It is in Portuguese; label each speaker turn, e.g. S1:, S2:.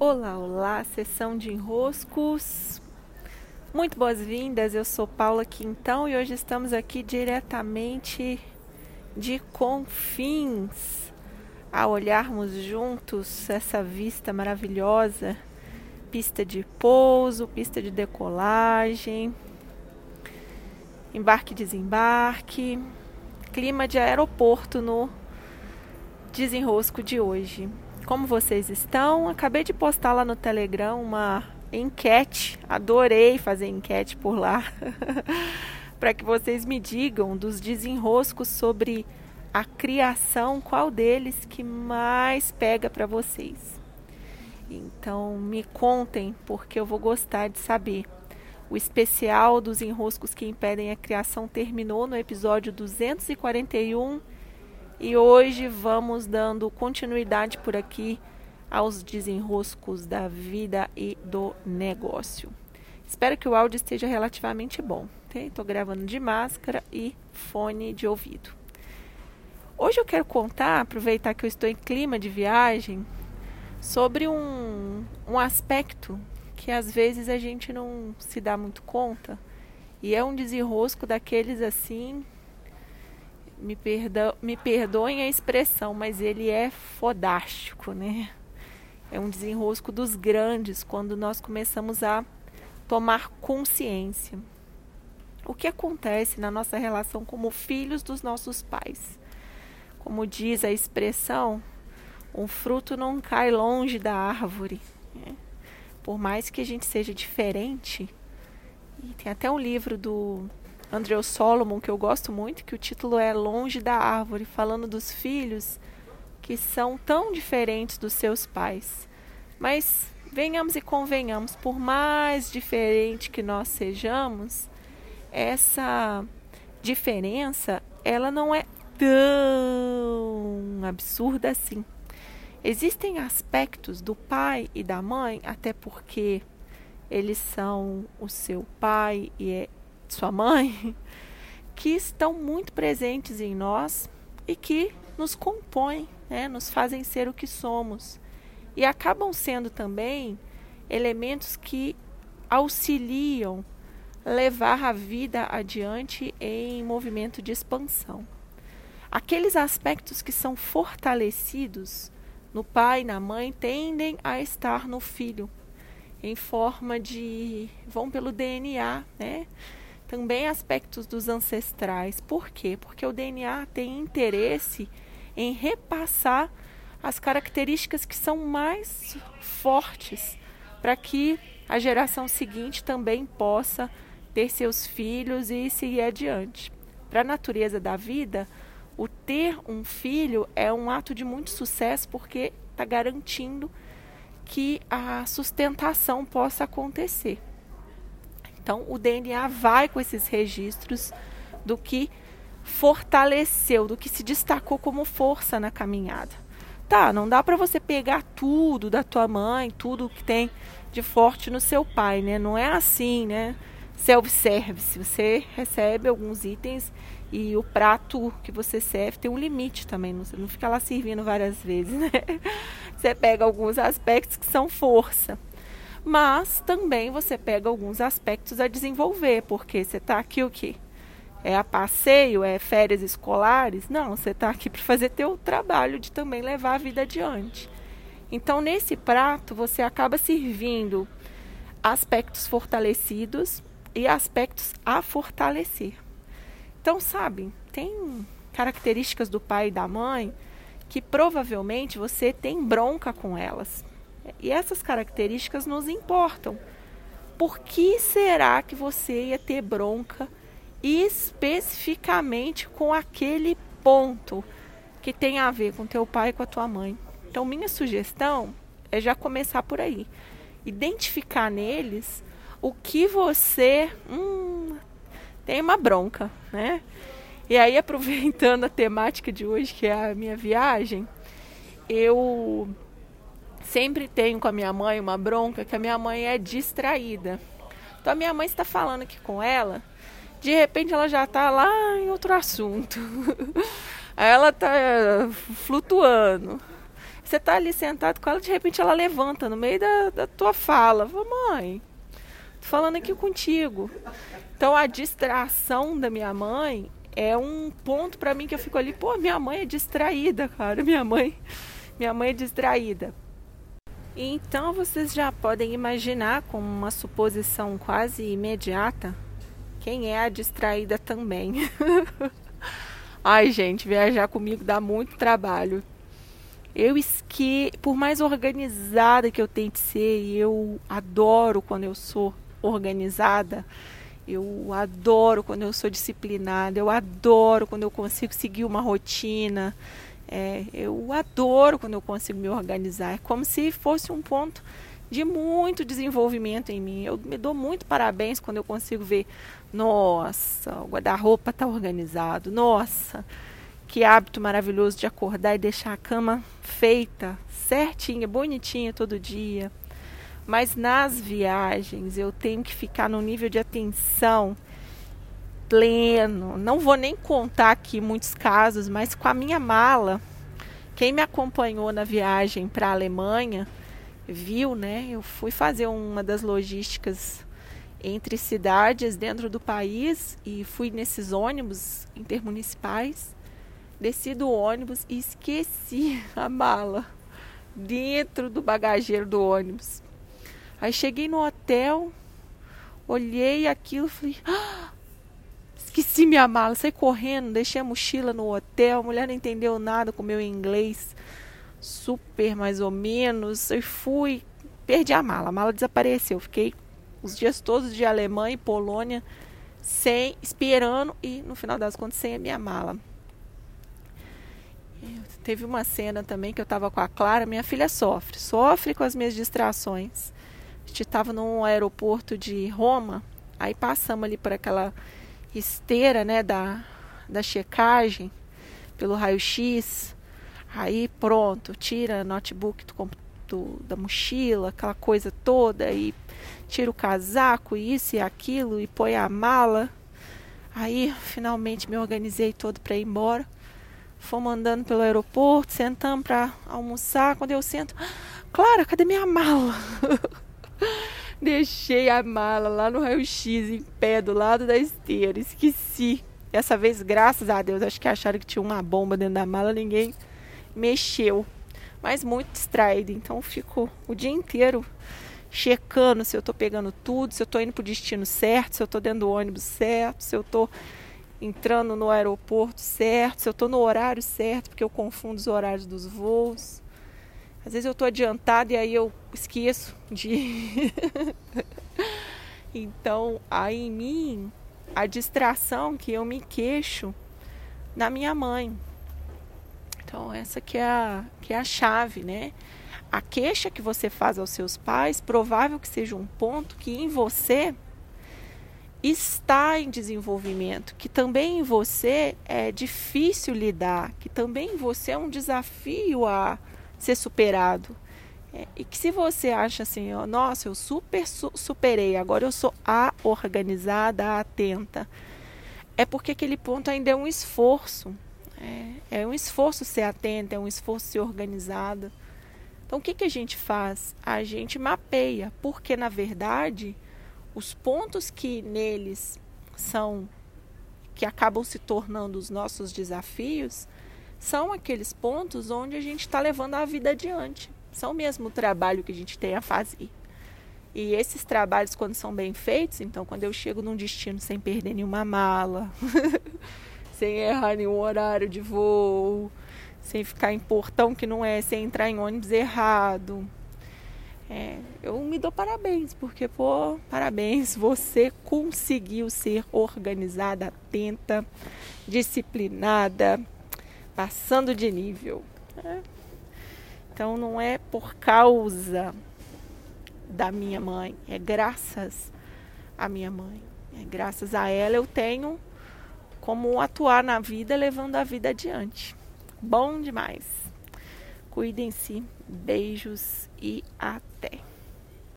S1: Olá, olá, sessão de enroscos. Muito boas-vindas, eu sou Paula Quintão e hoje estamos aqui diretamente de Confins a olharmos juntos essa vista maravilhosa, pista de pouso, pista de decolagem, embarque desembarque, clima de aeroporto no desenrosco de hoje como vocês estão? Acabei de postar lá no Telegram uma enquete, adorei fazer enquete por lá, para que vocês me digam dos desenroscos sobre a criação, qual deles que mais pega para vocês. Então me contem, porque eu vou gostar de saber. O especial dos enroscos que impedem a criação terminou no episódio 241 e hoje vamos dando continuidade por aqui aos desenroscos da vida e do negócio. Espero que o áudio esteja relativamente bom. Estou gravando de máscara e fone de ouvido. Hoje eu quero contar, aproveitar que eu estou em clima de viagem, sobre um, um aspecto que às vezes a gente não se dá muito conta e é um desenrosco daqueles assim me, perdo, me perdoem a expressão, mas ele é fodástico, né? É um desenrosco dos grandes quando nós começamos a tomar consciência. O que acontece na nossa relação como filhos dos nossos pais? Como diz a expressão, um fruto não cai longe da árvore. Né? Por mais que a gente seja diferente, e tem até um livro do Andrew Solomon, que eu gosto muito, que o título é Longe da Árvore, falando dos filhos que são tão diferentes dos seus pais. Mas venhamos e convenhamos, por mais diferente que nós sejamos, essa diferença, ela não é tão absurda assim. Existem aspectos do pai e da mãe, até porque eles são o seu pai e é sua mãe, que estão muito presentes em nós e que nos compõem, né, nos fazem ser o que somos. E acabam sendo também elementos que auxiliam levar a vida adiante em movimento de expansão. Aqueles aspectos que são fortalecidos no pai e na mãe tendem a estar no filho, em forma de. vão pelo DNA, né? Também aspectos dos ancestrais. Por quê? Porque o DNA tem interesse em repassar as características que são mais fortes para que a geração seguinte também possa ter seus filhos e seguir adiante. Para a natureza da vida, o ter um filho é um ato de muito sucesso porque está garantindo que a sustentação possa acontecer. Então, o DNA vai com esses registros do que fortaleceu, do que se destacou como força na caminhada. Tá, não dá para você pegar tudo da tua mãe, tudo que tem de forte no seu pai, né? Não é assim, né? Self-service, você recebe alguns itens e o prato que você serve tem um limite também, não, não fica lá servindo várias vezes, né? Você pega alguns aspectos que são força mas também você pega alguns aspectos a desenvolver, porque você está aqui o quê? É a passeio, é férias escolares? Não, você está aqui para fazer teu trabalho de também levar a vida adiante. Então, nesse prato, você acaba servindo aspectos fortalecidos e aspectos a fortalecer. Então, sabe, tem características do pai e da mãe que provavelmente você tem bronca com elas. E essas características nos importam. Por que será que você ia ter bronca especificamente com aquele ponto que tem a ver com teu pai e com a tua mãe? Então, minha sugestão é já começar por aí. Identificar neles o que você hum, tem uma bronca, né? E aí, aproveitando a temática de hoje, que é a minha viagem, eu sempre tenho com a minha mãe uma bronca que a minha mãe é distraída. Então a minha mãe está falando aqui com ela, de repente ela já está lá em outro assunto. Ela está flutuando. Você tá ali sentado com ela, de repente ela levanta no meio da, da tua fala. Mãe, tô falando aqui contigo. Então a distração da minha mãe é um ponto para mim que eu fico ali, pô, minha mãe é distraída, cara. Minha mãe, minha mãe é distraída. Então vocês já podem imaginar com uma suposição quase imediata quem é a distraída também. Ai, gente, viajar comigo dá muito trabalho. Eu esque, por mais organizada que eu tente ser, e eu adoro quando eu sou organizada. Eu adoro quando eu sou disciplinada. Eu adoro quando eu consigo seguir uma rotina. É, eu adoro quando eu consigo me organizar. É como se fosse um ponto de muito desenvolvimento em mim. Eu me dou muito parabéns quando eu consigo ver, nossa, o guarda-roupa está organizado. Nossa, que hábito maravilhoso de acordar e deixar a cama feita, certinha, bonitinha todo dia. Mas nas viagens eu tenho que ficar no nível de atenção pleno. Não vou nem contar aqui muitos casos, mas com a minha mala, quem me acompanhou na viagem para a Alemanha viu, né? Eu fui fazer uma das logísticas entre cidades dentro do país e fui nesses ônibus intermunicipais desci do ônibus e esqueci a mala dentro do bagageiro do ônibus. Aí cheguei no hotel, olhei aquilo, falei, ah, esqueci minha mala, saí correndo, deixei a mochila no hotel, a mulher não entendeu nada com meu inglês, super mais ou menos. Eu fui, perdi a mala, a mala desapareceu. Fiquei os dias todos de Alemanha e Polônia sem esperando e no final das contas sem a minha mala. Teve uma cena também que eu estava com a Clara, minha filha sofre, sofre com as minhas distrações. A gente estava no aeroporto de Roma, aí passamos ali por aquela esteira, né, da, da checagem, pelo raio-x. Aí pronto, tira notebook do, do, da mochila, aquela coisa toda, e tira o casaco, isso e aquilo, e põe a mala. Aí finalmente me organizei todo para ir embora. Fomos andando pelo aeroporto, sentamos para almoçar. Quando eu sento, Clara, cadê minha mala? Deixei a mala lá no raio-x, em pé, do lado da esteira. Esqueci. Dessa vez, graças a Deus, acho que acharam que tinha uma bomba dentro da mala, ninguém mexeu. Mas muito distraída, então fico o dia inteiro checando se eu estou pegando tudo, se eu estou indo para o destino certo, se eu estou dentro do ônibus certo, se eu estou entrando no aeroporto certo, se eu estou no horário certo, porque eu confundo os horários dos voos. Às vezes eu estou adiantado e aí eu esqueço de. então, aí em mim, a distração que eu me queixo na minha mãe. Então, essa que é a, que é a chave, né? A queixa que você faz aos seus pais, provável que seja um ponto que em você está em desenvolvimento, que também em você é difícil lidar, que também em você é um desafio a ser superado. É, e que se você acha assim, ó, nossa, eu super su superei, agora eu sou a organizada, a atenta, é porque aquele ponto ainda é um esforço. É, é um esforço ser atenta, é um esforço ser organizada. Então o que, que a gente faz? A gente mapeia, porque na verdade os pontos que neles são que acabam se tornando os nossos desafios são aqueles pontos onde a gente está levando a vida adiante. São mesmo o trabalho que a gente tem a fazer. E esses trabalhos, quando são bem feitos, então, quando eu chego num destino sem perder nenhuma mala, sem errar nenhum horário de voo, sem ficar em portão que não é, sem entrar em ônibus errado, é, eu me dou parabéns, porque, pô, parabéns, você conseguiu ser organizada, atenta, disciplinada, passando de nível. Né? Então não é por causa da minha mãe, é graças à minha mãe. É graças a ela eu tenho como atuar na vida, levando a vida adiante. Bom demais. Cuidem-se. Beijos e até.